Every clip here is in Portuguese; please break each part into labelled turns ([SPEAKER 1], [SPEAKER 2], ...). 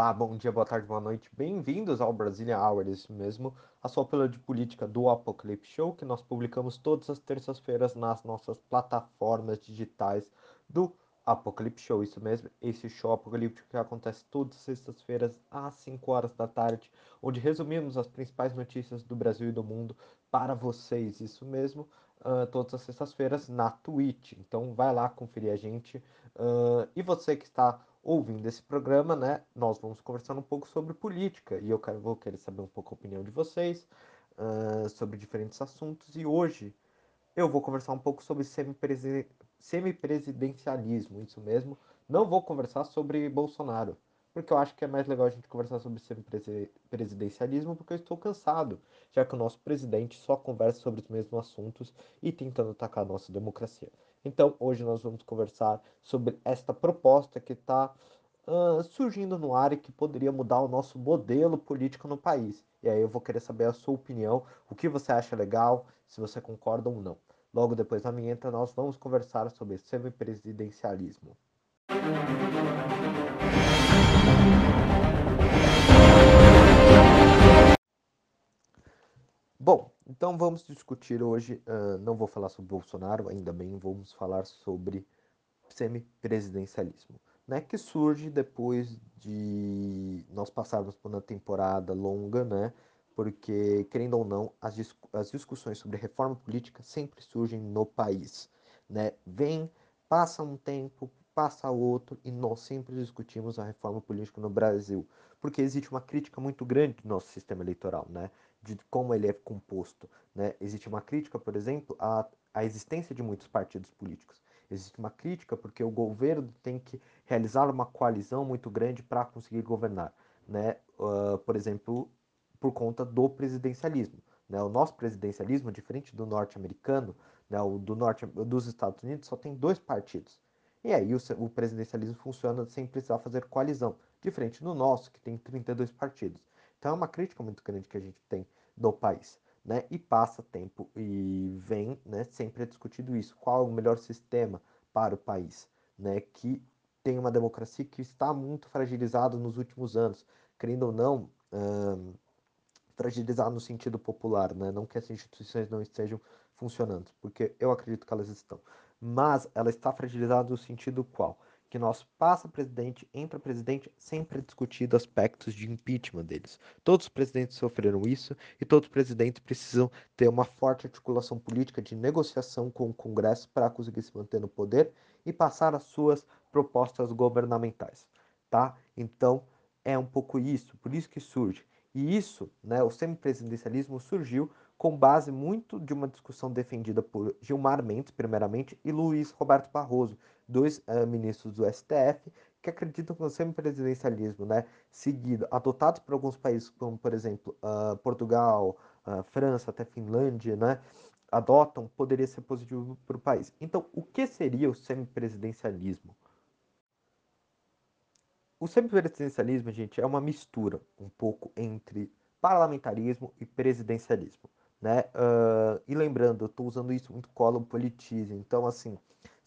[SPEAKER 1] Olá, bom dia, boa tarde, boa noite. Bem-vindos ao Brasília Hour, isso mesmo, a sua pílula de política do Apocalipse Show, que nós publicamos todas as terças-feiras nas nossas plataformas digitais do Apocalipse Show, isso mesmo, esse show apocalíptico que acontece todas as sextas-feiras às 5 horas da tarde, onde resumimos as principais notícias do Brasil e do mundo para vocês, isso mesmo, uh, todas as sextas-feiras na Twitch. Então vai lá conferir a gente. Uh, e você que está ouvindo esse programa, né, nós vamos conversar um pouco sobre política e eu quero, vou querer saber um pouco a opinião de vocês uh, sobre diferentes assuntos. E hoje eu vou conversar um pouco sobre semipresidencialismo, isso mesmo. Não vou conversar sobre Bolsonaro, porque eu acho que é mais legal a gente conversar sobre semipresidencialismo, porque eu estou cansado, já que o nosso presidente só conversa sobre os mesmos assuntos e tentando atacar a nossa democracia. Então, hoje nós vamos conversar sobre esta proposta que está uh, surgindo no ar e que poderia mudar o nosso modelo político no país. E aí eu vou querer saber a sua opinião, o que você acha legal, se você concorda ou não. Logo depois da vinheta, nós vamos conversar sobre semipresidencialismo. Bom, então vamos discutir hoje, uh, não vou falar sobre Bolsonaro, ainda bem, vamos falar sobre semipresidencialismo, né, que surge depois de nós passarmos por uma temporada longa, né, porque, querendo ou não, as, dis as discussões sobre reforma política sempre surgem no país, né, vem, passa um tempo, passa outro, e nós sempre discutimos a reforma política no Brasil, porque existe uma crítica muito grande do nosso sistema eleitoral, né, de como ele é composto. Né? Existe uma crítica, por exemplo, à, à existência de muitos partidos políticos. Existe uma crítica porque o governo tem que realizar uma coalizão muito grande para conseguir governar. Né? Uh, por exemplo, por conta do presidencialismo. Né? O nosso presidencialismo, diferente do norte-americano, né? o do norte dos Estados Unidos, só tem dois partidos. E aí o, o presidencialismo funciona sem precisar fazer coalizão, diferente do nosso, que tem 32 partidos. Então é uma crítica muito grande que a gente tem do país. Né? E passa tempo e vem né, sempre é discutido isso. Qual é o melhor sistema para o país? Né? Que tem uma democracia que está muito fragilizada nos últimos anos. Querendo ou não, hum, fragilizada no sentido popular, né? não que as instituições não estejam funcionando, porque eu acredito que elas estão. Mas ela está fragilizada no sentido qual? Que nosso passa-presidente, entra-presidente, sempre é discutido aspectos de impeachment deles. Todos os presidentes sofreram isso e todos os presidentes precisam ter uma forte articulação política de negociação com o Congresso para conseguir se manter no poder e passar as suas propostas governamentais, tá? Então, é um pouco isso, por isso que surge. E isso, né, o semipresidencialismo surgiu com base muito de uma discussão defendida por Gilmar Mendes, primeiramente, e Luiz Roberto Barroso, dois uh, ministros do STF, que acreditam que o semipresidencialismo, né, seguido, adotado por alguns países, como, por exemplo, uh, Portugal, uh, França, até Finlândia, né, adotam, poderia ser positivo para o país. Então, o que seria o semipresidencialismo? O semipresidencialismo, gente, é uma mistura um pouco entre parlamentarismo e presidencialismo né? Uh, e lembrando, eu estou usando isso muito colo politize. Então, assim,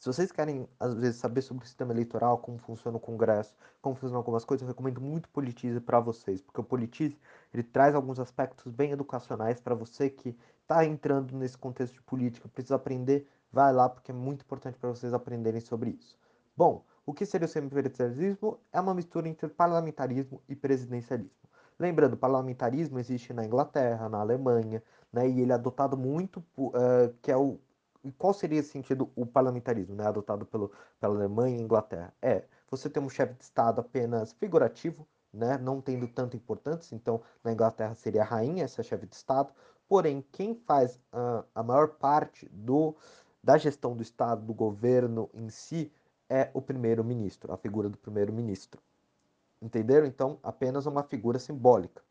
[SPEAKER 1] se vocês querem, às vezes, saber sobre o sistema eleitoral, como funciona o Congresso, como funcionam algumas coisas, eu recomendo muito Politize para vocês, porque o Politize, ele traz alguns aspectos bem educacionais para você que está entrando nesse contexto de política, precisa aprender, vai lá, porque é muito importante para vocês aprenderem sobre isso. Bom, o que seria o semipresidencialismo? É uma mistura entre parlamentarismo e presidencialismo. Lembrando, parlamentarismo existe na Inglaterra, na Alemanha, né, e ele é adotado muito, uh, que é o qual seria esse sentido o parlamentarismo, né, adotado pelo, pela Alemanha e Inglaterra? É você ter um chefe de Estado apenas figurativo, né, não tendo tanta importância, então na Inglaterra seria a rainha, essa chefe de Estado, porém quem faz uh, a maior parte do, da gestão do Estado, do governo em si, é o primeiro-ministro, a figura do primeiro-ministro. Entenderam? Então, apenas uma figura simbólica.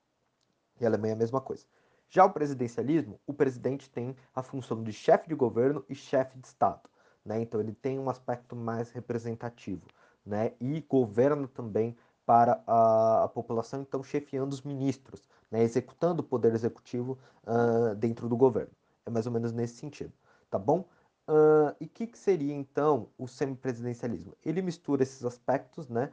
[SPEAKER 1] E a Alemanha é a mesma coisa. Já o presidencialismo, o presidente tem a função de chefe de governo e chefe de Estado. Né? Então ele tem um aspecto mais representativo. Né? E governa também para a, a população, então chefiando os ministros, né? executando o poder executivo uh, dentro do governo. É mais ou menos nesse sentido, tá bom? Uh, e o que, que, seria então o semipresidencialismo? Ele mistura esses aspectos, né?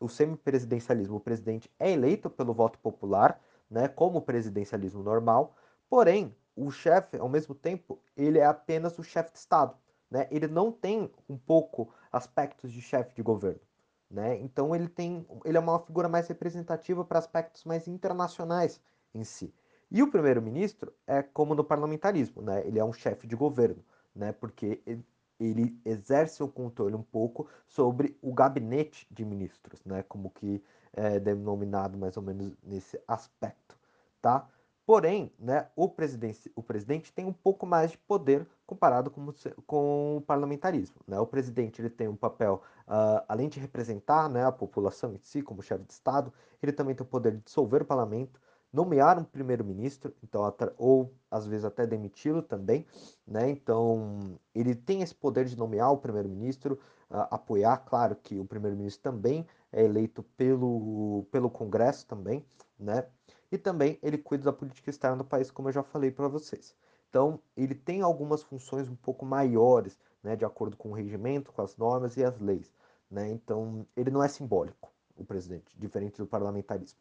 [SPEAKER 1] O semipresidencialismo, o presidente é eleito pelo voto popular, né, como o presidencialismo normal, porém, o chefe, ao mesmo tempo, ele é apenas o chefe de Estado, né? Ele não tem um pouco aspectos de chefe de governo, né? Então ele tem, ele é uma figura mais representativa para aspectos mais internacionais em si. E o primeiro-ministro é como no parlamentarismo, né? Ele é um chefe de governo, né? Porque ele, ele exerce o controle um pouco sobre o gabinete de ministros, né? Como que é denominado mais ou menos nesse aspecto, tá? Porém, né, o, presidente, o presidente tem um pouco mais de poder comparado com, com o parlamentarismo. Né? O presidente ele tem um papel, uh, além de representar né, a população em si, como chefe de Estado, ele também tem o poder de dissolver o parlamento, nomear um primeiro-ministro, então ou às vezes até demiti-lo também, né? Então ele tem esse poder de nomear o primeiro-ministro, uh, apoiar, claro que o primeiro-ministro também é eleito pelo, pelo Congresso também, né? E também ele cuida da política externa do país, como eu já falei para vocês. Então ele tem algumas funções um pouco maiores, né? De acordo com o regimento, com as normas e as leis, né? Então ele não é simbólico, o presidente, diferente do parlamentarismo,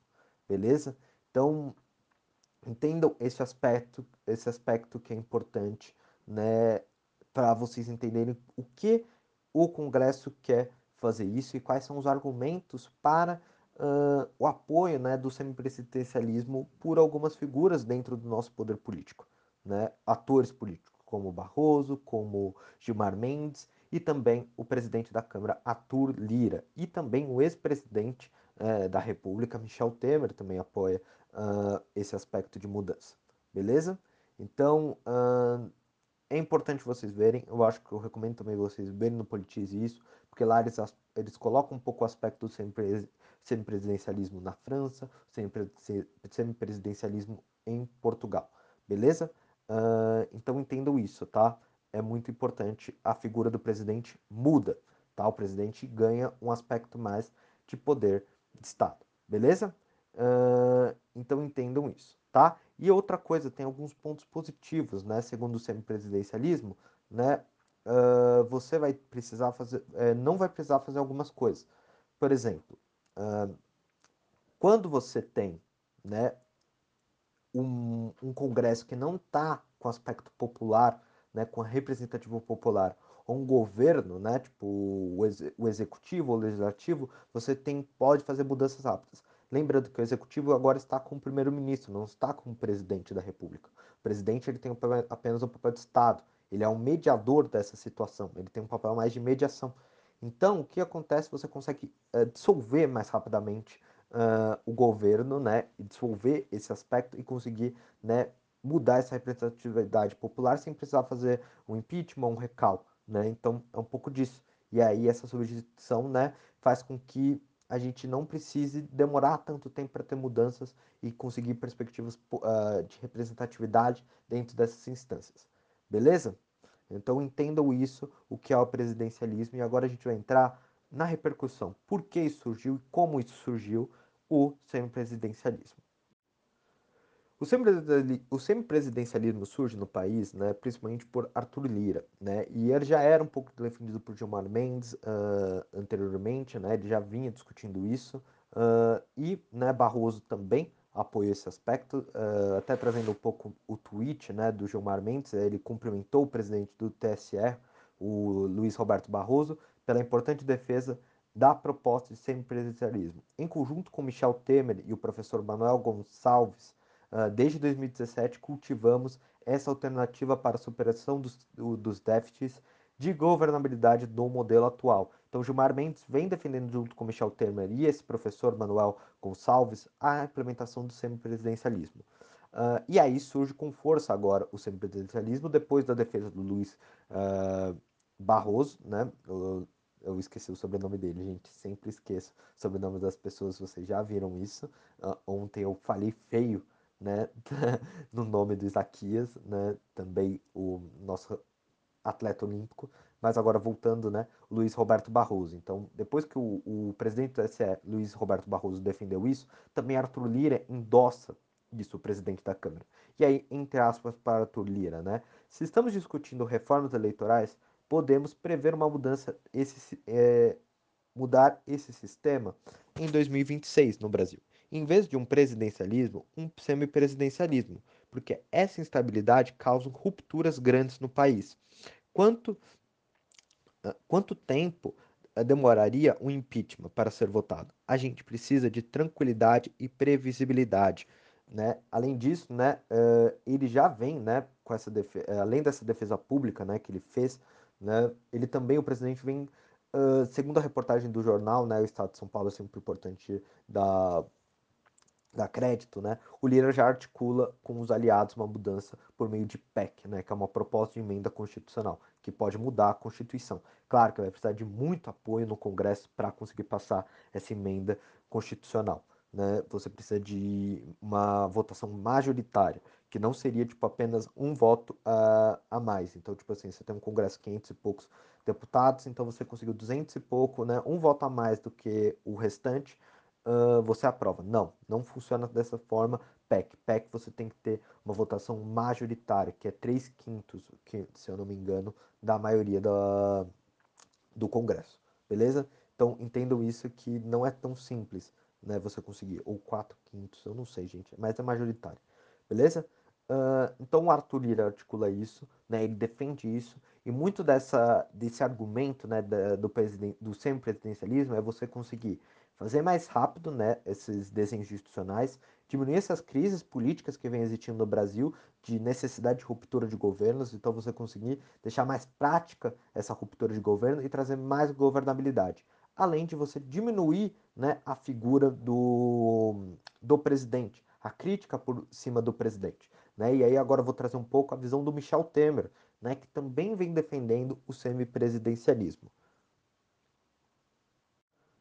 [SPEAKER 1] beleza? Então, entendam esse aspecto, esse aspecto que é importante, né, para vocês entenderem o que o Congresso quer fazer isso e quais são os argumentos para uh, o apoio, né, do semipresidencialismo por algumas figuras dentro do nosso poder político, né, atores políticos como Barroso, como Gilmar Mendes e também o presidente da Câmara, Arthur Lira, e também o ex-presidente eh, da República, Michel Temer, também apoia uh, esse aspecto de mudança, beleza? Então, uh, é importante vocês verem, eu acho que eu recomendo também vocês verem no Politize isso, porque lá eles, eles colocam um pouco o aspecto do semipresidencialismo na França, semipresidencialismo em Portugal, beleza? Uh, então entendam isso, tá? É muito importante, a figura do presidente muda, tá? O presidente ganha um aspecto mais de poder de Estado, beleza? Uh, então entendam isso, tá? E outra coisa, tem alguns pontos positivos, né? Segundo o semipresidencialismo, né? Uh, você vai precisar fazer, uh, não vai precisar fazer algumas coisas. Por exemplo, quando você tem, né, um, um congresso que não está com aspecto popular, né, com a representativa popular, ou um governo, né, tipo o, ex o executivo ou legislativo, você tem, pode fazer mudanças rápidas. Lembrando que o executivo agora está com o primeiro-ministro, não está com o presidente da república. O presidente ele tem apenas o papel de Estado, ele é um mediador dessa situação, ele tem um papel mais de mediação. Então, o que acontece? Você consegue uh, dissolver mais rapidamente uh, o governo, né, e dissolver esse aspecto e conseguir, né, mudar essa representatividade popular sem precisar fazer um impeachment, um recal, né? Então, é um pouco disso. E aí essa substituição, né, faz com que a gente não precise demorar tanto tempo para ter mudanças e conseguir perspectivas uh, de representatividade dentro dessas instâncias. Beleza? Então entendam isso, o que é o presidencialismo, e agora a gente vai entrar na repercussão. Por que isso surgiu e como isso surgiu, o semipresidencialismo. O semipresidencialismo surge no país, né, principalmente por Arthur Lira, né, e ele já era um pouco defendido por Gilmar Mendes uh, anteriormente, né, ele já vinha discutindo isso, uh, e né, Barroso também apoiou esse aspecto, uh, até trazendo um pouco o tweet né, do Gilmar Mendes, ele cumprimentou o presidente do TSE, o Luiz Roberto Barroso, pela importante defesa da proposta de semipresidencialismo. Em conjunto com Michel Temer e o professor Manuel Gonçalves, desde 2017, cultivamos essa alternativa para a superação dos, dos déficits de governabilidade do modelo atual. Então, Gilmar Mendes vem defendendo, junto com Michel Temer e esse professor Manuel Gonçalves, a implementação do semipresidencialismo. Uh, e aí surge com força agora o semipresidencialismo, depois da defesa do Luiz uh, Barroso, né? Eu, eu, esqueci o sobrenome dele, gente, sempre esqueço o sobrenome das pessoas, vocês já viram isso. Uh, ontem eu falei feio né, no nome do Isaquias, né, também o nosso atleta olímpico, mas agora voltando, né, Luiz Roberto Barroso. Então, depois que o, o presidente do TSE, Luiz Roberto Barroso, defendeu isso, também Arthur Lira endossa isso, o presidente da Câmara. E aí, entre aspas, para Arthur Lira, né, se estamos discutindo reformas eleitorais, podemos prever uma mudança esse, é, mudar esse sistema em 2026 no Brasil. Em vez de um presidencialismo, um semipresidencialismo, porque essa instabilidade causa rupturas grandes no país. Quanto, ah, quanto tempo ah, demoraria um impeachment para ser votado? A gente precisa de tranquilidade e previsibilidade. Né? Além disso, né, uh, ele já vem né, com essa eh, além dessa defesa pública né, que ele fez, né, ele também, o presidente vem, uh, segundo a reportagem do jornal, né, o Estado de São Paulo é sempre importante da dar crédito, né, o Lira já articula com os aliados uma mudança por meio de PEC, né, que é uma proposta de emenda constitucional, que pode mudar a Constituição. Claro que vai precisar de muito apoio no Congresso para conseguir passar essa emenda constitucional. Né? Você precisa de uma votação majoritária, que não seria tipo apenas um voto uh, a mais. Então, tipo assim, você tem um Congresso 500 e poucos deputados, então você conseguiu 200 e pouco, né? Um voto a mais do que o restante uh, você aprova. Não, não funciona dessa forma. PEC. PEC você tem que ter uma votação majoritária, que é 3 quintos, que, se eu não me engano, da maioria da, do Congresso. Beleza? Então entendam isso que não é tão simples né, você conseguir. Ou 4 quintos, eu não sei, gente, mas é majoritário. Beleza? Uh, então o Arthur Lira articula isso, né, ele defende isso, e muito dessa, desse argumento né, da, do, do semi-presidencialismo é você conseguir fazer mais rápido né, esses desenhos institucionais, diminuir essas crises políticas que vem existindo no Brasil, de necessidade de ruptura de governos, então você conseguir deixar mais prática essa ruptura de governo e trazer mais governabilidade. Além de você diminuir né, a figura do, do presidente, a crítica por cima do presidente. Né? E aí agora eu vou trazer um pouco a visão do Michel Temer, né, que também vem defendendo o semipresidencialismo.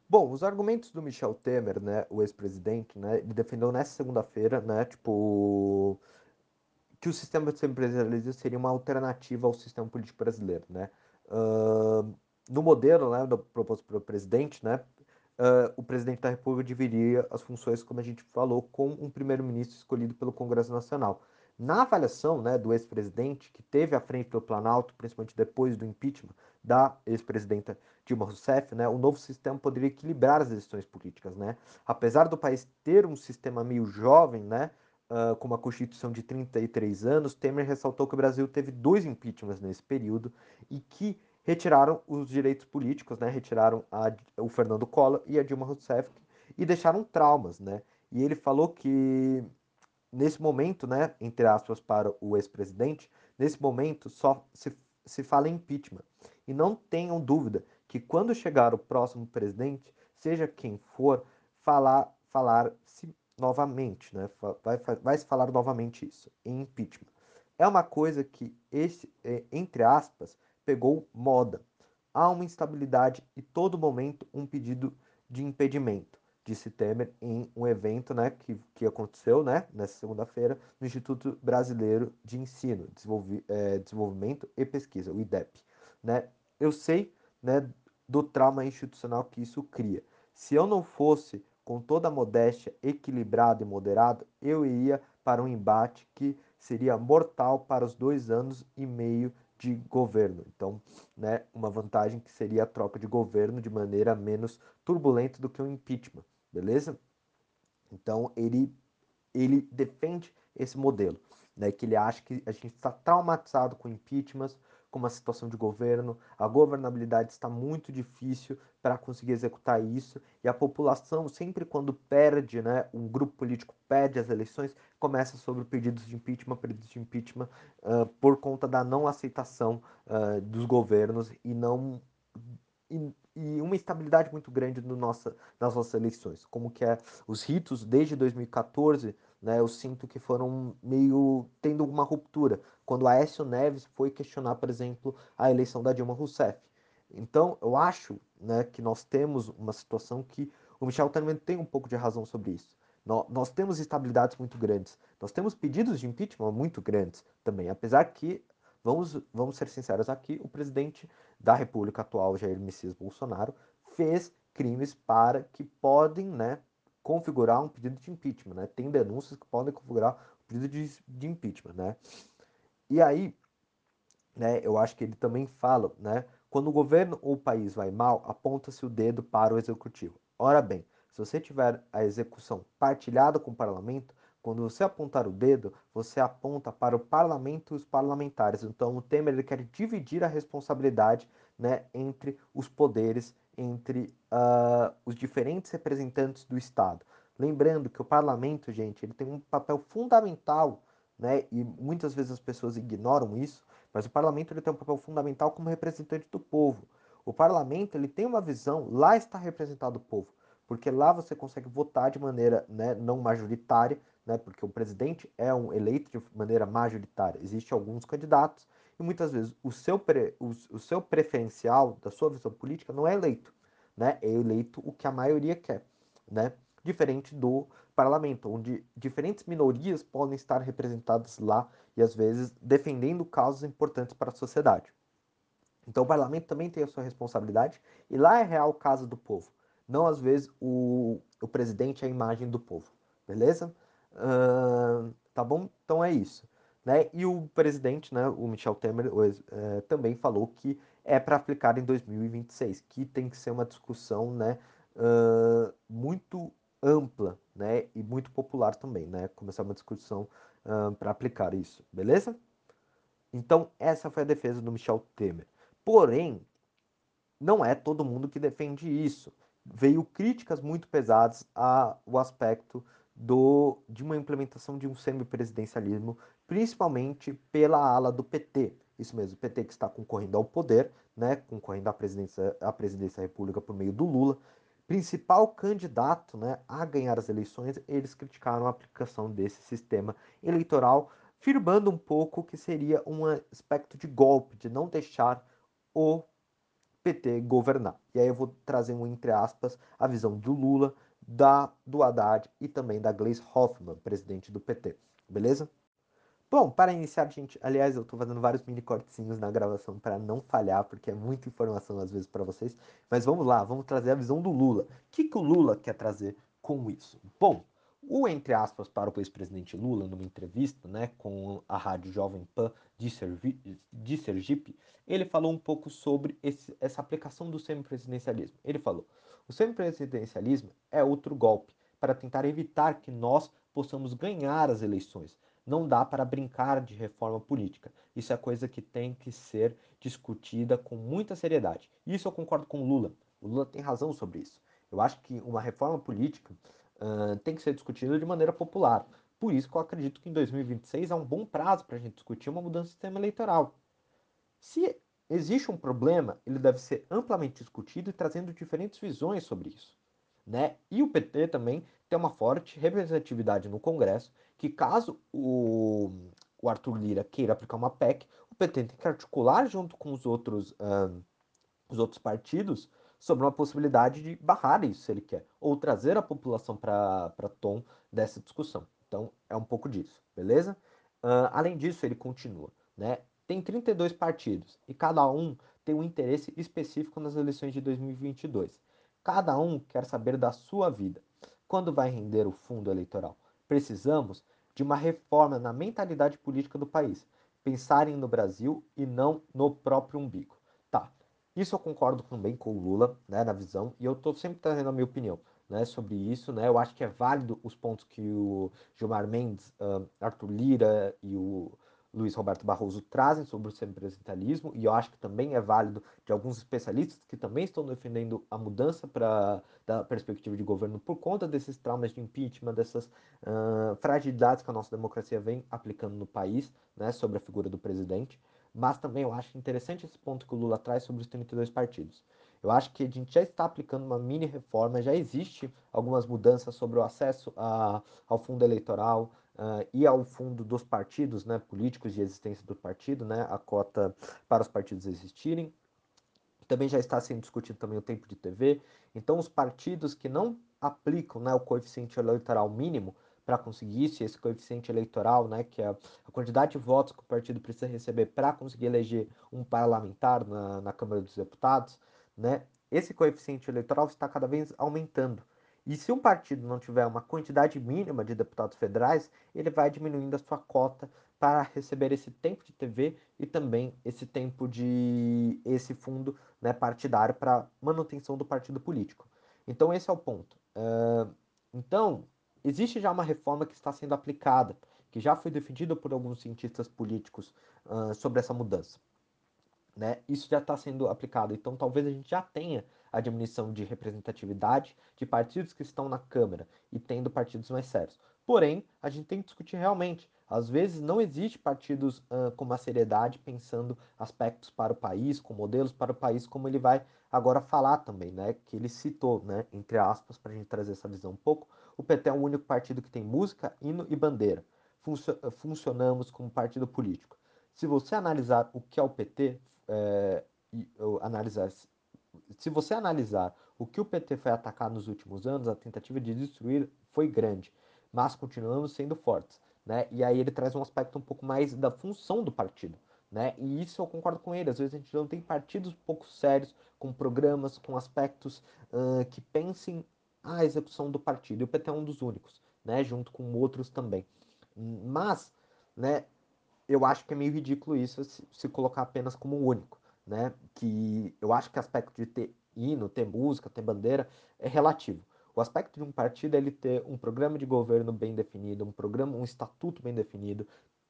[SPEAKER 1] Bom, os argumentos do Michel Temer, né, o ex-presidente, né, ele defendeu nessa segunda-feira, né, tipo, que o sistema de semipresidencialismo seria uma alternativa ao sistema político brasileiro, né. Uh, no modelo, né, proposto pelo presidente, né, uh, o presidente da República dividiria as funções, como a gente falou, com um primeiro-ministro escolhido pelo Congresso Nacional. Na avaliação né, do ex-presidente, que teve à frente do Planalto, principalmente depois do impeachment da ex-presidenta Dilma Rousseff, né, o novo sistema poderia equilibrar as decisões políticas. Né? Apesar do país ter um sistema meio jovem, né, uh, com uma constituição de 33 anos, Temer ressaltou que o Brasil teve dois impeachments nesse período e que retiraram os direitos políticos, né, retiraram a, o Fernando Collor e a Dilma Rousseff e deixaram traumas. Né? E ele falou que nesse momento, né, entre aspas, para o ex-presidente, nesse momento só se, se fala em impeachment. E não tenham dúvida que quando chegar o próximo presidente, seja quem for, falar falar-se novamente, né? Vai, vai se falar novamente isso, em impeachment. É uma coisa que esse, é, entre aspas, pegou moda. Há uma instabilidade e todo momento um pedido de impedimento disse Temer em um evento né, que, que aconteceu né, nessa segunda-feira no Instituto Brasileiro de Ensino, Desenvolvi é, Desenvolvimento e Pesquisa, o IDEP. Né? Eu sei né, do trauma institucional que isso cria. Se eu não fosse, com toda a modéstia, equilibrado e moderado, eu iria para um embate que seria mortal para os dois anos e meio de governo. Então, né, uma vantagem que seria a troca de governo de maneira menos turbulenta do que o um impeachment beleza? Então ele, ele defende esse modelo, né, que ele acha que a gente está traumatizado com impeachments, com uma situação de governo, a governabilidade está muito difícil para conseguir executar isso, e a população, sempre quando perde, né, um grupo político perde as eleições, começa sobre pedidos de impeachment, pedidos de impeachment, uh, por conta da não aceitação uh, dos governos e não. E, e uma instabilidade muito grande no nossa, nas nossas eleições. Como que é os ritos desde 2014, né, eu sinto que foram meio tendo uma ruptura. Quando Aécio Neves foi questionar, por exemplo, a eleição da Dilma Rousseff. Então, eu acho né, que nós temos uma situação que o Michel Temer tem um pouco de razão sobre isso. Nós, temos instabilidades muito grandes. Nós temos pedidos de impeachment muito grandes também, apesar que Vamos, vamos ser sinceros aqui, o presidente da República atual, Jair Messias Bolsonaro, fez crimes para que podem né, configurar um pedido de impeachment. Né? Tem denúncias que podem configurar um pedido de, de impeachment. Né? E aí, né, eu acho que ele também fala, né, Quando o governo ou o país vai mal, aponta-se o dedo para o executivo. Ora bem, se você tiver a execução partilhada com o parlamento, quando você apontar o dedo, você aponta para o parlamento e os parlamentares. Então, o Temer ele quer dividir a responsabilidade né, entre os poderes, entre uh, os diferentes representantes do Estado. Lembrando que o parlamento, gente, ele tem um papel fundamental, né, e muitas vezes as pessoas ignoram isso, mas o parlamento ele tem um papel fundamental como representante do povo. O parlamento ele tem uma visão, lá está representado o povo porque lá você consegue votar de maneira né, não majoritária, né, porque o presidente é um eleito de maneira majoritária. Existem alguns candidatos e muitas vezes o seu, pre, o, o seu preferencial da sua visão política não é eleito, né, é eleito o que a maioria quer, né, diferente do parlamento, onde diferentes minorias podem estar representadas lá e às vezes defendendo causas importantes para a sociedade. Então o parlamento também tem a sua responsabilidade e lá é real casa do povo não às vezes o, o presidente é a imagem do povo, beleza? Uh, tá bom? Então é isso. Né? E o presidente, né, o Michel Temer, é, também falou que é para aplicar em 2026, que tem que ser uma discussão né, uh, muito ampla né, e muito popular também, né? Começar uma discussão uh, para aplicar isso, beleza? Então, essa foi a defesa do Michel Temer. Porém, não é todo mundo que defende isso veio críticas muito pesadas ao aspecto do, de uma implementação de um semipresidencialismo, principalmente pela ala do PT. Isso mesmo, o PT que está concorrendo ao poder, né, concorrendo à presidência, à presidência da República por meio do Lula, principal candidato né, a ganhar as eleições, eles criticaram a aplicação desse sistema eleitoral, firmando um pouco que seria um aspecto de golpe, de não deixar o PT governar. E aí eu vou trazer um entre aspas a visão do Lula, da do Haddad e também da Gleisi Hoffmann, presidente do PT. Beleza? Bom, para iniciar, gente, aliás, eu estou fazendo vários mini cortezinhos na gravação para não falhar, porque é muita informação às vezes para vocês. Mas vamos lá, vamos trazer a visão do Lula. O que, que o Lula quer trazer com isso? Bom, o entre aspas para o ex-presidente Lula, numa entrevista né, com a rádio Jovem Pan de, Servi de Sergipe, ele falou um pouco sobre esse, essa aplicação do semipresidencialismo. Ele falou: o semipresidencialismo é outro golpe para tentar evitar que nós possamos ganhar as eleições. Não dá para brincar de reforma política. Isso é coisa que tem que ser discutida com muita seriedade. Isso eu concordo com o Lula. O Lula tem razão sobre isso. Eu acho que uma reforma política tem que ser discutido de maneira popular. Por isso que eu acredito que em 2026 é um bom prazo para a gente discutir uma mudança do sistema eleitoral. Se existe um problema, ele deve ser amplamente discutido e trazendo diferentes visões sobre isso. Né? E o PT também tem uma forte representatividade no Congresso, que caso o, o Arthur Lira queira aplicar uma PEC, o PT tem que articular junto com os outros, os outros partidos sobre uma possibilidade de barrar isso, se ele quer, ou trazer a população para tom dessa discussão. Então, é um pouco disso, beleza? Uh, além disso, ele continua, né? Tem 32 partidos e cada um tem um interesse específico nas eleições de 2022. Cada um quer saber da sua vida. Quando vai render o fundo eleitoral? Precisamos de uma reforma na mentalidade política do país. Pensarem no Brasil e não no próprio umbigo. Tá, isso eu concordo também com o Lula, né, na visão, e eu estou sempre trazendo a minha opinião, né, sobre isso, né, eu acho que é válido os pontos que o Gilmar Mendes, uh, Arthur Lira e o Luiz Roberto Barroso trazem sobre o semipresidencialismo, e eu acho que também é válido de alguns especialistas que também estão defendendo a mudança para da perspectiva de governo por conta desses traumas de impeachment, dessas uh, fragilidades que a nossa democracia vem aplicando no país, né, sobre a figura do presidente. Mas também eu acho interessante esse ponto que o Lula traz sobre os 32 partidos. Eu acho que a gente já está aplicando uma mini reforma, já existe algumas mudanças sobre o acesso a, ao fundo eleitoral uh, e ao fundo dos partidos né, políticos de existência do partido, né, a cota para os partidos existirem. Também já está sendo discutido também o tempo de TV. Então, os partidos que não aplicam né, o coeficiente eleitoral mínimo, para conseguir isso, esse coeficiente eleitoral, né, que é a quantidade de votos que o partido precisa receber para conseguir eleger um parlamentar na, na Câmara dos Deputados, né, esse coeficiente eleitoral está cada vez aumentando. E se um partido não tiver uma quantidade mínima de deputados federais, ele vai diminuindo a sua cota para receber esse tempo de TV e também esse tempo de esse fundo né, partidário para manutenção do partido político. Então esse é o ponto. Uh, então existe já uma reforma que está sendo aplicada, que já foi defendida por alguns cientistas políticos uh, sobre essa mudança. Né? Isso já está sendo aplicado. Então talvez a gente já tenha a diminuição de representatividade de partidos que estão na Câmara e tendo partidos mais sérios. Porém, a gente tem que discutir realmente. Às vezes não existe partidos uh, com uma seriedade pensando aspectos para o país, com modelos para o país, como ele vai agora falar também, né? Que ele citou, né? Entre aspas, para a gente trazer essa visão um pouco. O PT é o único partido que tem música, hino e bandeira. Funcio funcionamos como partido político. Se você analisar o que é o PT, é, e, analisar se você analisar o que o PT foi atacar nos últimos anos, a tentativa de destruir foi grande, mas continuamos sendo fortes. Né? E aí ele traz um aspecto um pouco mais da função do partido. Né? E isso eu concordo com ele. Às vezes a gente não tem partidos pouco sérios, com programas, com aspectos uh, que pensem a execução do partido. E o PT é um dos únicos, né? junto com outros também. Mas, né, eu acho que é meio ridículo isso se, se colocar apenas como único né? Que eu acho que o aspecto de ter hino, ter música, ter bandeira é relativo. O aspecto de um partido é ele ter um programa de governo bem definido, um programa, um estatuto bem definido,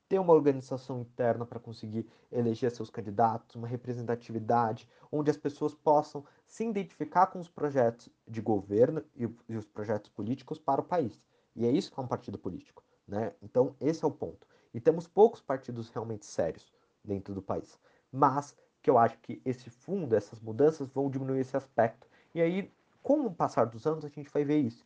[SPEAKER 1] ter uma organização interna para conseguir eleger seus candidatos, uma representatividade, onde as pessoas possam se identificar com os projetos de governo e, e os projetos políticos para o país. E é isso que é um partido político, né? Então, esse é o ponto. E temos poucos partidos realmente sérios dentro do país. Mas que eu acho que esse fundo, essas mudanças vão diminuir esse aspecto. E aí, com o passar dos anos, a gente vai ver isso.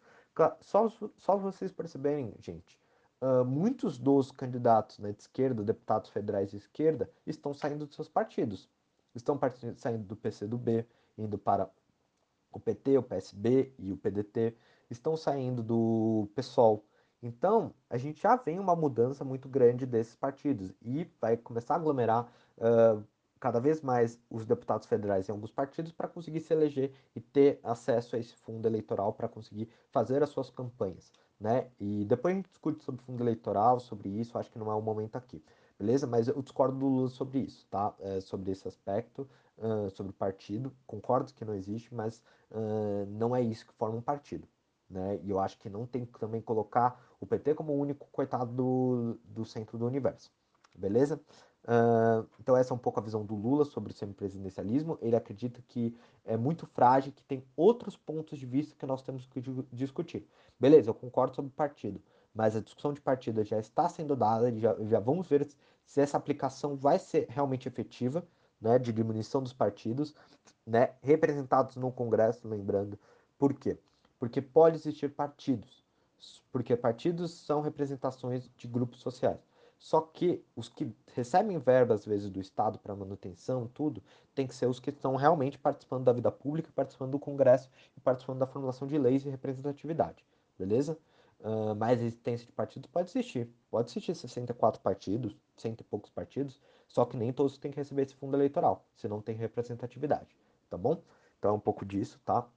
[SPEAKER 1] Só, só vocês perceberem, gente, uh, muitos dos candidatos né, de esquerda, deputados federais de esquerda, estão saindo dos seus partidos. Estão saindo do PCdoB, indo para o PT, o PSB e o PDT, estão saindo do PSOL. Então, a gente já vem uma mudança muito grande desses partidos e vai começar a aglomerar uh, cada vez mais os deputados federais em alguns partidos para conseguir se eleger e ter acesso a esse fundo eleitoral para conseguir fazer as suas campanhas, né? E depois a gente discute sobre fundo eleitoral, sobre isso, acho que não é o momento aqui, beleza? Mas eu discordo do Lula sobre isso, tá? É, sobre esse aspecto, uh, sobre partido, concordo que não existe, mas uh, não é isso que forma um partido, né? E eu acho que não tem que também colocar o PT como o único coitado do, do centro do universo, beleza? Então essa é um pouco a visão do Lula sobre o semipresidencialismo. Ele acredita que é muito frágil, que tem outros pontos de vista que nós temos que discutir. Beleza, eu concordo sobre o partido, mas a discussão de partido já está sendo dada, já, já vamos ver se essa aplicação vai ser realmente efetiva, né, de diminuição dos partidos, né, representados no Congresso, lembrando. Por quê? Porque pode existir partidos, porque partidos são representações de grupos sociais. Só que os que recebem verba, às vezes, do Estado para manutenção, tudo, tem que ser os que estão realmente participando da vida pública, participando do Congresso e participando da formulação de leis e representatividade. Beleza? Uh, mais existência de partidos pode existir. Pode existir 64 partidos, cento e poucos partidos, só que nem todos têm que receber esse fundo eleitoral, se não tem representatividade. Tá bom? Então é um pouco disso, tá?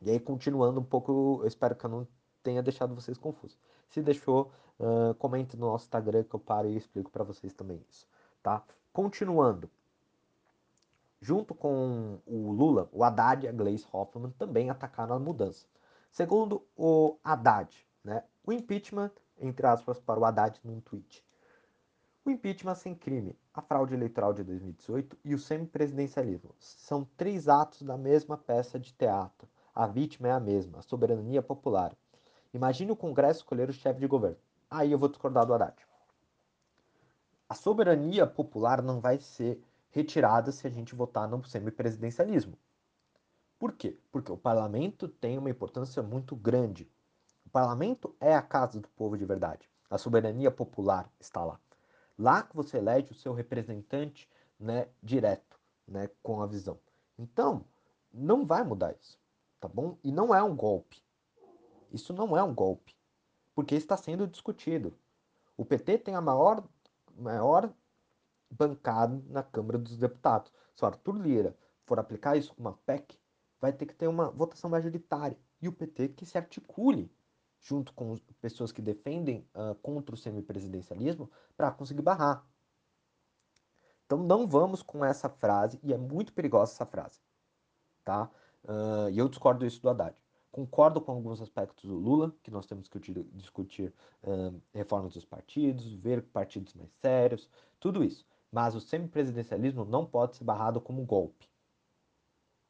[SPEAKER 1] E aí, continuando um pouco, eu espero que eu não tenha deixado vocês confusos. Se deixou, uh, comente no nosso Instagram que eu paro e explico para vocês também isso, tá? Continuando. Junto com o Lula, o Haddad e a Gleisi Hoffmann também atacaram a mudança. Segundo o Haddad, né, o impeachment, entre aspas, para o Haddad num tweet. O impeachment sem crime, a fraude eleitoral de 2018 e o semipresidencialismo são três atos da mesma peça de teatro. A vítima é a mesma, a soberania popular. Imagine o Congresso escolher o chefe de governo. Aí eu vou discordar do Haddad. A soberania popular não vai ser retirada se a gente votar no semipresidencialismo. Por quê? Porque o parlamento tem uma importância muito grande. O parlamento é a casa do povo de verdade. A soberania popular está lá. Lá que você elege o seu representante né, direto, né, com a visão. Então, não vai mudar isso, tá bom? E não é um golpe. Isso não é um golpe, porque está sendo discutido. O PT tem a maior, maior bancada na Câmara dos Deputados. Se o Arthur Lira for aplicar isso com uma PEC, vai ter que ter uma votação majoritária e o PT que se articule junto com pessoas que defendem uh, contra o semipresidencialismo para conseguir barrar. Então não vamos com essa frase, e é muito perigosa essa frase, tá? Uh, e eu discordo isso do Haddad. Concordo com alguns aspectos do Lula, que nós temos que discutir uh, reformas dos partidos, ver partidos mais sérios, tudo isso. Mas o semipresidencialismo não pode ser barrado como golpe,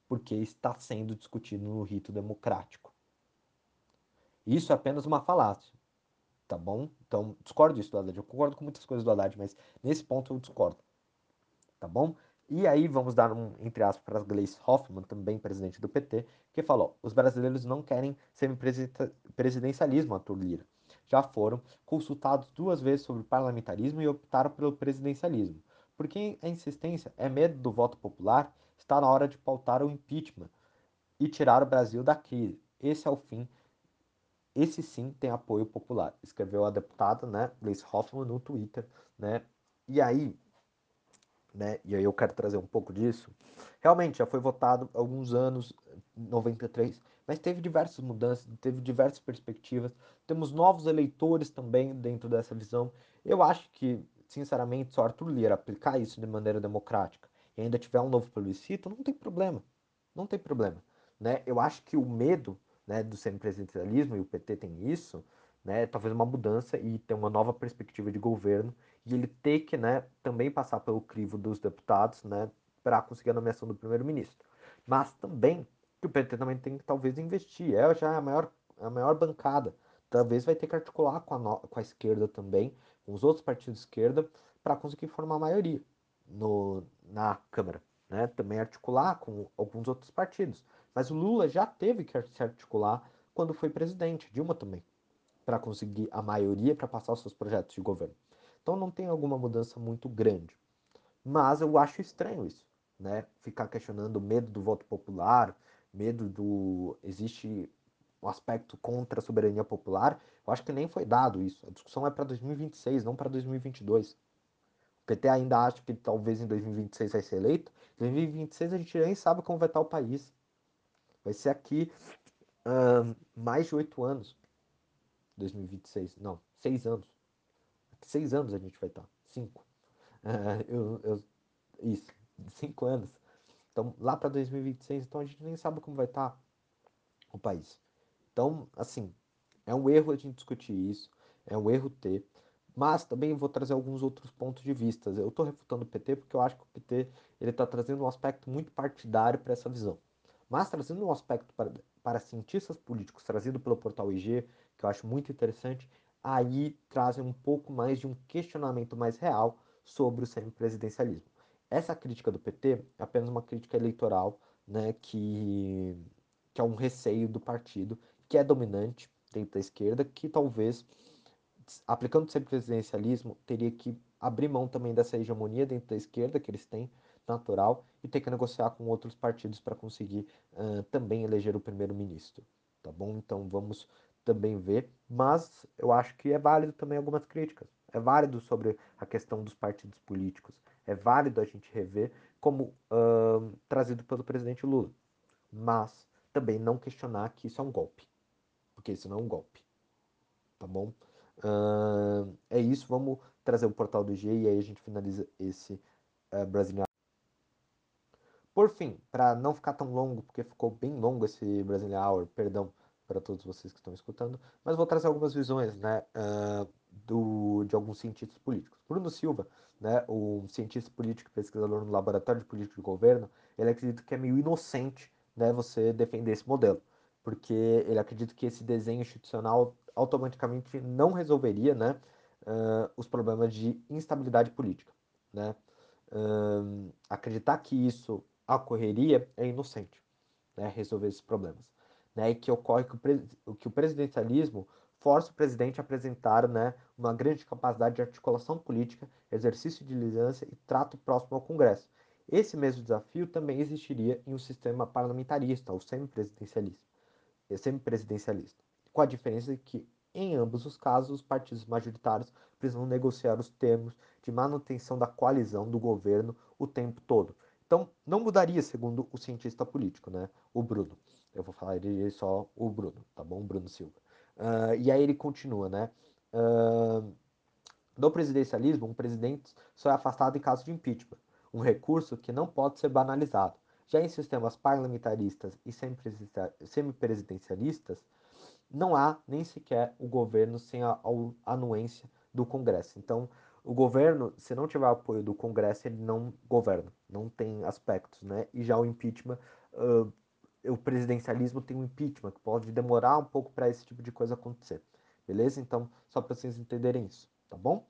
[SPEAKER 1] porque está sendo discutido no rito democrático. Isso é apenas uma falácia, tá bom? Então, discordo disso do Haddad. Eu concordo com muitas coisas do Haddad, mas nesse ponto eu discordo, tá bom? E aí vamos dar um, entre aspas, para Gleice Hoffmann, também presidente do PT, que falou, os brasileiros não querem semipresidencialismo, Arthur Lira. Já foram consultados duas vezes sobre parlamentarismo e optaram pelo presidencialismo. Porque a insistência é medo do voto popular, está na hora de pautar o impeachment e tirar o Brasil da crise. Esse é o fim. Esse sim tem apoio popular, escreveu a deputada, né, Gleice Hoffmann no Twitter, né? E aí, né, e aí eu quero trazer um pouco disso. Realmente já foi votado há alguns anos, 93, mas teve diversas mudanças, teve diversas perspectivas. Temos novos eleitores também dentro dessa visão. Eu acho que sinceramente, se o Arthur Lira aplicar isso de maneira democrática e ainda tiver um novo plebiscito, não tem problema. Não tem problema. Né? Eu acho que o medo né, do semipresidencialismo, e o PT tem isso, né, talvez uma mudança e ter uma nova perspectiva de governo, e ele ter que né, também passar pelo crivo dos deputados né, para conseguir a nomeação do primeiro-ministro. Mas também que o PT também tem que talvez investir, é já a maior, a maior bancada, talvez vai ter que articular com a, no, com a esquerda também, com os outros partidos de esquerda, para conseguir formar maioria no, na Câmara. Né? Também articular com alguns outros partidos. Mas o Lula já teve que se articular quando foi presidente, Dilma também, para conseguir a maioria para passar os seus projetos de governo. Então não tem alguma mudança muito grande. Mas eu acho estranho isso, né? Ficar questionando o medo do voto popular, medo do. Existe um aspecto contra a soberania popular, eu acho que nem foi dado isso. A discussão é para 2026, não para 2022. O PT ainda acha que talvez em 2026 vai ser eleito. Em 2026 a gente nem sabe como vai estar o país. Vai ser aqui mais de oito anos. 2026, não, seis anos. Seis anos a gente vai estar. Cinco. Uh, eu, eu, isso, cinco anos. Então, lá para 2026, então a gente nem sabe como vai estar o país. Então, assim, é um erro a gente discutir isso, é um erro ter, mas também vou trazer alguns outros pontos de vista. Eu estou refutando o PT porque eu acho que o PT ele está trazendo um aspecto muito partidário para essa visão, mas trazendo um aspecto para, para cientistas políticos trazido pelo portal IG, que eu acho muito interessante, aí trazem um pouco mais de um questionamento mais real sobre o semipresidencialismo. Essa crítica do PT é apenas uma crítica eleitoral, né, que, que é um receio do partido que é dominante dentro da esquerda, que talvez, aplicando o presidencialismo, teria que abrir mão também dessa hegemonia dentro da esquerda que eles têm, natural, e ter que negociar com outros partidos para conseguir uh, também eleger o primeiro-ministro. Tá bom? Então vamos também ver, mas eu acho que é válido também algumas críticas. É válido sobre a questão dos partidos políticos. É válido a gente rever, como trazido pelo presidente Lula. Mas também não questionar que isso é um golpe porque isso não é um golpe. Tá bom? É isso, vamos trazer o portal do G e aí a gente finaliza esse uh, Brazilian Por fim, para não ficar tão longo, porque ficou bem longo esse Brazilian Hour, perdão para todos vocês que estão escutando, mas vou trazer algumas visões né, uh, do, de alguns cientistas políticos. Bruno Silva, né, um cientista político e pesquisador no Laboratório de Política de Governo, ele acredita que é meio inocente né, você defender esse modelo porque ele acredita que esse desenho institucional automaticamente não resolveria né, uh, os problemas de instabilidade política. Né? Uh, acreditar que isso ocorreria é inocente, né, resolver esses problemas. Né, e que ocorre que o, que o presidencialismo força o presidente a apresentar né, uma grande capacidade de articulação política, exercício de liderança e trato próximo ao Congresso. Esse mesmo desafio também existiria em um sistema parlamentarista ou semipresidencialista semipresidencialista, com a diferença de que, em ambos os casos, os partidos majoritários precisam negociar os termos de manutenção da coalizão do governo o tempo todo. Então, não mudaria, segundo o cientista político, né, o Bruno. Eu vou falar ele só o Bruno, tá bom? Bruno Silva. Uh, e aí ele continua, né? Uh, no presidencialismo, um presidente só é afastado em caso de impeachment, um recurso que não pode ser banalizado. Já em sistemas parlamentaristas e semipresidencialistas, não há nem sequer o governo sem a, anuência do Congresso. Então, o governo, se não tiver apoio do Congresso, ele não governa, não tem aspectos, né? E já o impeachment, uh, o presidencialismo tem um impeachment que pode demorar um pouco para esse tipo de coisa acontecer, beleza? Então, só para vocês entenderem isso, tá bom?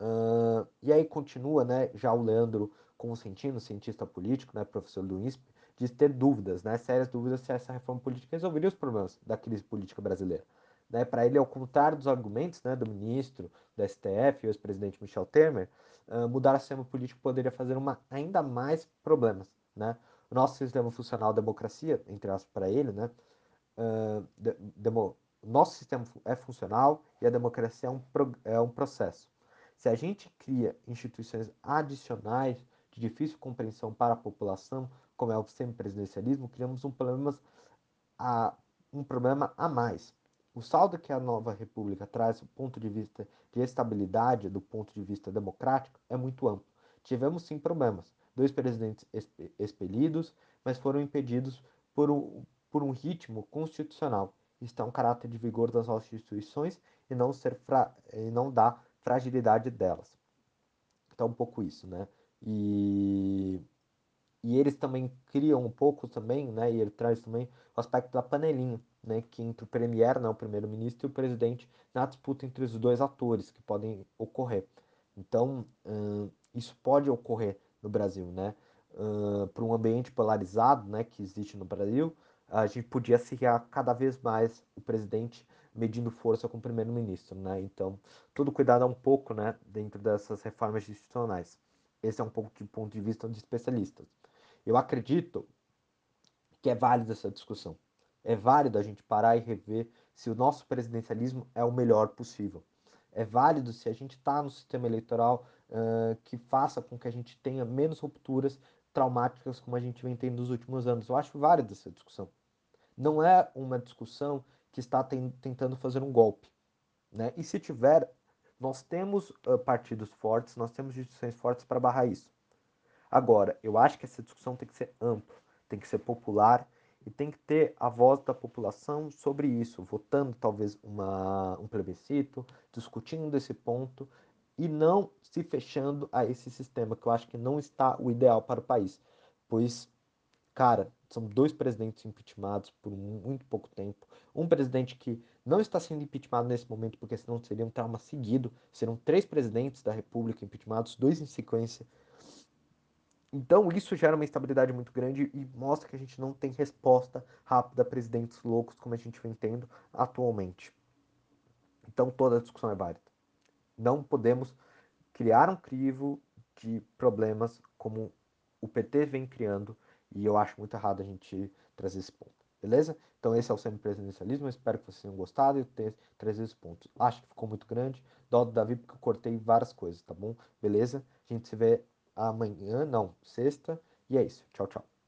[SPEAKER 1] Uh, e aí continua, né, já o Leandro Consentino, cientista político, né, professor do INSP, de ter dúvidas, né, sérias dúvidas se essa reforma política resolveria os problemas da crise política brasileira. Né, Para ele, ao contrário dos argumentos né, do ministro, do STF e ex-presidente Michel Temer, uh, mudar o sistema político poderia fazer uma, ainda mais problemas. Né? O nosso sistema funcional, democracia, entre aspas, para ele, né, uh, de, demo, nosso sistema é funcional e a democracia é um, pro, é um processo. Se a gente cria instituições adicionais de difícil compreensão para a população, como é o semipresidencialismo, criamos um a, um problema a mais. O saldo que a nova república traz do ponto de vista de estabilidade, do ponto de vista democrático, é muito amplo. Tivemos sim problemas. Dois presidentes expelidos, mas foram impedidos por um, por um ritmo constitucional. Está um caráter de vigor das nossas instituições e não, ser fra e não dá fragilidade delas. Então, um pouco isso, né? E, e eles também criam um pouco também, né? E ele traz também o aspecto da panelinha, né? Que entre o premier, né, o primeiro-ministro, e o presidente na disputa entre os dois atores que podem ocorrer. Então, hum, isso pode ocorrer no Brasil, né? Uh, para um ambiente polarizado, né, que existe no Brasil, a gente podia seriar cada vez mais o presidente medindo força com o primeiro-ministro, né? Então, todo cuidado é um pouco, né, dentro dessas reformas institucionais. Esse é um pouco de ponto de vista de especialistas. Eu acredito que é válida essa discussão. É válido a gente parar e rever se o nosso presidencialismo é o melhor possível. É válido se a gente está no sistema eleitoral uh, que faça com que a gente tenha menos rupturas traumáticas como a gente vem tendo nos últimos anos. Eu acho válida essa discussão. Não é uma discussão que está ten tentando fazer um golpe. Né? E se tiver, nós temos uh, partidos fortes, nós temos instituições fortes para barrar isso. Agora, eu acho que essa discussão tem que ser ampla, tem que ser popular e tem que ter a voz da população sobre isso, votando talvez uma, um plebiscito, discutindo esse ponto e não se fechando a esse sistema que eu acho que não está o ideal para o país, pois, cara, são dois presidentes impeachmentados por muito pouco tempo. Um presidente que não está sendo impeachmentado nesse momento, porque senão seria um trauma seguido. Serão três presidentes da República impeachmentados, dois em sequência. Então, isso gera uma instabilidade muito grande e mostra que a gente não tem resposta rápida a presidentes loucos, como a gente vem tendo atualmente. Então, toda a discussão é válida. Não podemos criar um crivo de problemas como o PT vem criando e eu acho muito errado a gente trazer esse ponto, beleza? Então esse é o semipresidencialismo, espero que vocês tenham gostado e ter trazido esse ponto. Acho que ficou muito grande, dó do Davi porque eu cortei várias coisas, tá bom? Beleza? A gente se vê amanhã, não, sexta, e é isso. Tchau, tchau.